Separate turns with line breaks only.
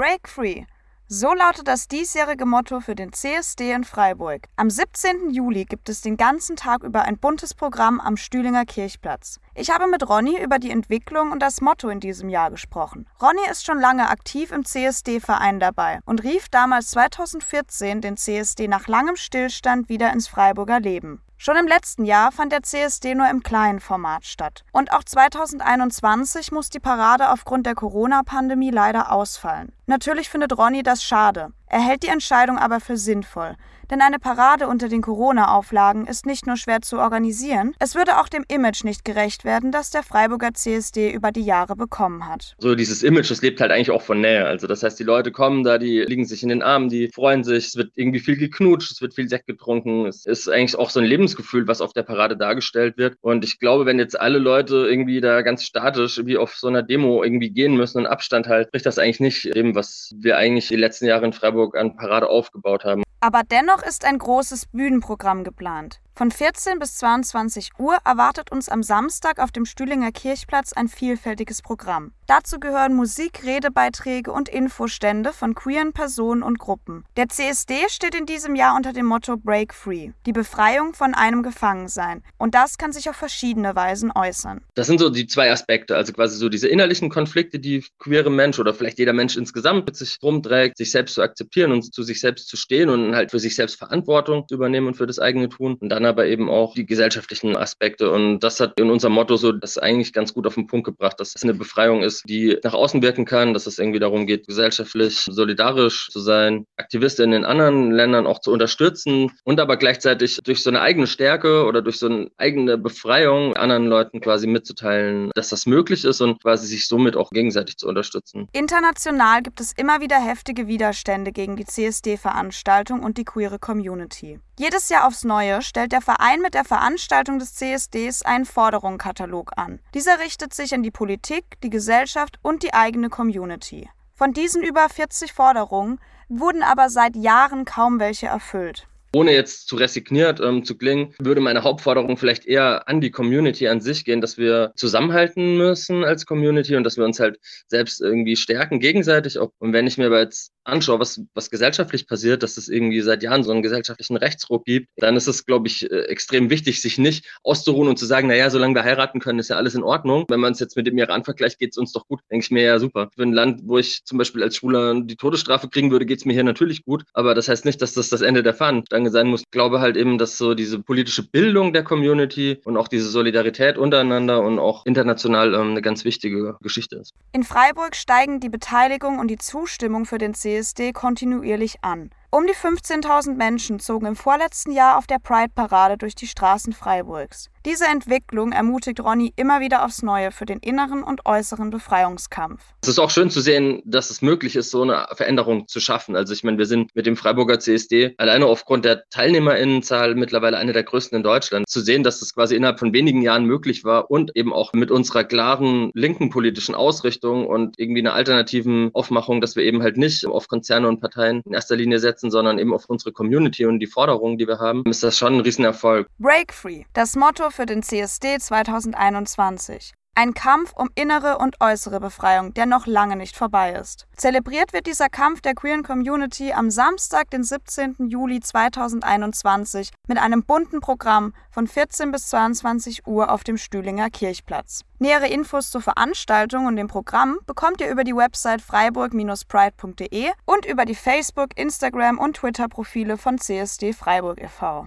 Break Free. So lautet das diesjährige Motto für den CSD in Freiburg. Am 17. Juli gibt es den ganzen Tag über ein buntes Programm am Stühlinger Kirchplatz. Ich habe mit Ronny über die Entwicklung und das Motto in diesem Jahr gesprochen. Ronny ist schon lange aktiv im CSD-Verein dabei und rief damals 2014 den CSD nach langem Stillstand wieder ins Freiburger Leben. Schon im letzten Jahr fand der CSD nur im kleinen Format statt. Und auch 2021 muss die Parade aufgrund der Corona-Pandemie leider ausfallen. Natürlich findet Ronny das schade. Er hält die Entscheidung aber für sinnvoll, denn eine Parade unter den Corona-Auflagen ist nicht nur schwer zu organisieren, es würde auch dem Image nicht gerecht werden, das der Freiburger CSD über die Jahre bekommen hat.
So dieses Image, das lebt halt eigentlich auch von Nähe. Also das heißt, die Leute kommen da, die liegen sich in den Armen, die freuen sich, es wird irgendwie viel geknutscht, es wird viel Sekt getrunken. Es ist eigentlich auch so ein Lebensgefühl, was auf der Parade dargestellt wird. Und ich glaube, wenn jetzt alle Leute irgendwie da ganz statisch wie auf so einer Demo irgendwie gehen müssen und Abstand halten, spricht das eigentlich nicht dem, was wir eigentlich die letzten Jahre in Freiburg Freiburg an Parade aufgebaut haben.
Aber dennoch ist ein großes Bühnenprogramm geplant. Von 14 bis 22 Uhr erwartet uns am Samstag auf dem Stühlinger Kirchplatz ein vielfältiges Programm. Dazu gehören Musik, Redebeiträge und Infostände von queeren Personen und Gruppen. Der CSD steht in diesem Jahr unter dem Motto Break Free, die Befreiung von einem Gefangensein. Und das kann sich auf verschiedene Weisen äußern.
Das sind so die zwei Aspekte, also quasi so diese innerlichen Konflikte, die queere Mensch oder vielleicht jeder Mensch insgesamt mit sich rumträgt, sich selbst zu akzeptieren und zu sich selbst zu stehen und halt für sich selbst Verantwortung zu übernehmen und für das eigene Tun. Und dann aber eben auch die gesellschaftlichen Aspekte. Und das hat in unserem Motto so das eigentlich ganz gut auf den Punkt gebracht, dass es eine Befreiung ist, die nach außen wirken kann, dass es irgendwie darum geht, gesellschaftlich solidarisch zu sein, Aktivisten in anderen Ländern auch zu unterstützen und aber gleichzeitig durch so eine eigene Stärke oder durch so eine eigene Befreiung anderen Leuten quasi mitzuteilen, dass das möglich ist und quasi sich somit auch gegenseitig zu unterstützen.
International gibt es immer wieder heftige Widerstände gegen die CSD-Veranstaltung und die queere Community. Jedes Jahr aufs Neue stellt der Verein mit der Veranstaltung des CSDs einen Forderungskatalog an. Dieser richtet sich an die Politik, die Gesellschaft und die eigene Community. Von diesen über 40 Forderungen wurden aber seit Jahren kaum welche erfüllt.
Ohne jetzt zu resigniert ähm, zu klingen, würde meine Hauptforderung vielleicht eher an die Community an sich gehen, dass wir zusammenhalten müssen als Community und dass wir uns halt selbst irgendwie stärken, gegenseitig. Und wenn ich mir aber jetzt anschaue, was, was gesellschaftlich passiert, dass es irgendwie seit Jahren so einen gesellschaftlichen Rechtsruck gibt, dann ist es, glaube ich, äh, extrem wichtig, sich nicht auszuruhen und zu sagen, naja, solange wir heiraten können, ist ja alles in Ordnung. Wenn man es jetzt mit dem Iran vergleicht, geht es uns doch gut. Denke ich mir, ja, super. Für ein Land, wo ich zum Beispiel als Schwuler die Todesstrafe kriegen würde, geht es mir hier natürlich gut. Aber das heißt nicht, dass das das Ende der Fahnenstange sein muss. Ich glaube halt eben, dass so diese politische Bildung der Community und auch diese Solidarität untereinander und auch international ähm, eine ganz wichtige Geschichte ist.
In Freiburg steigen die Beteiligung und die Zustimmung für den CSD kontinuierlich an. Um die 15.000 Menschen zogen im vorletzten Jahr auf der Pride-Parade durch die Straßen Freiburgs. Diese Entwicklung ermutigt Ronny immer wieder aufs Neue für den inneren und äußeren Befreiungskampf.
Es ist auch schön zu sehen, dass es möglich ist, so eine Veränderung zu schaffen. Also ich meine, wir sind mit dem Freiburger CSD alleine aufgrund der Teilnehmerinnenzahl mittlerweile eine der größten in Deutschland. Zu sehen, dass das quasi innerhalb von wenigen Jahren möglich war und eben auch mit unserer klaren linken politischen Ausrichtung und irgendwie einer alternativen Aufmachung, dass wir eben halt nicht auf Konzerne und Parteien in erster Linie setzen, sondern eben auf unsere Community und die Forderungen, die wir haben, ist das schon ein Riesenerfolg.
Break Free, das Motto für den CSD 2021. Ein Kampf um innere und äußere Befreiung, der noch lange nicht vorbei ist. Zelebriert wird dieser Kampf der queeren Community am Samstag, den 17. Juli 2021 mit einem bunten Programm von 14 bis 22 Uhr auf dem Stühlinger Kirchplatz. Nähere Infos zur Veranstaltung und dem Programm bekommt ihr über die Website freiburg-pride.de und über die Facebook, Instagram und Twitter-Profile von CSD Freiburg e.V.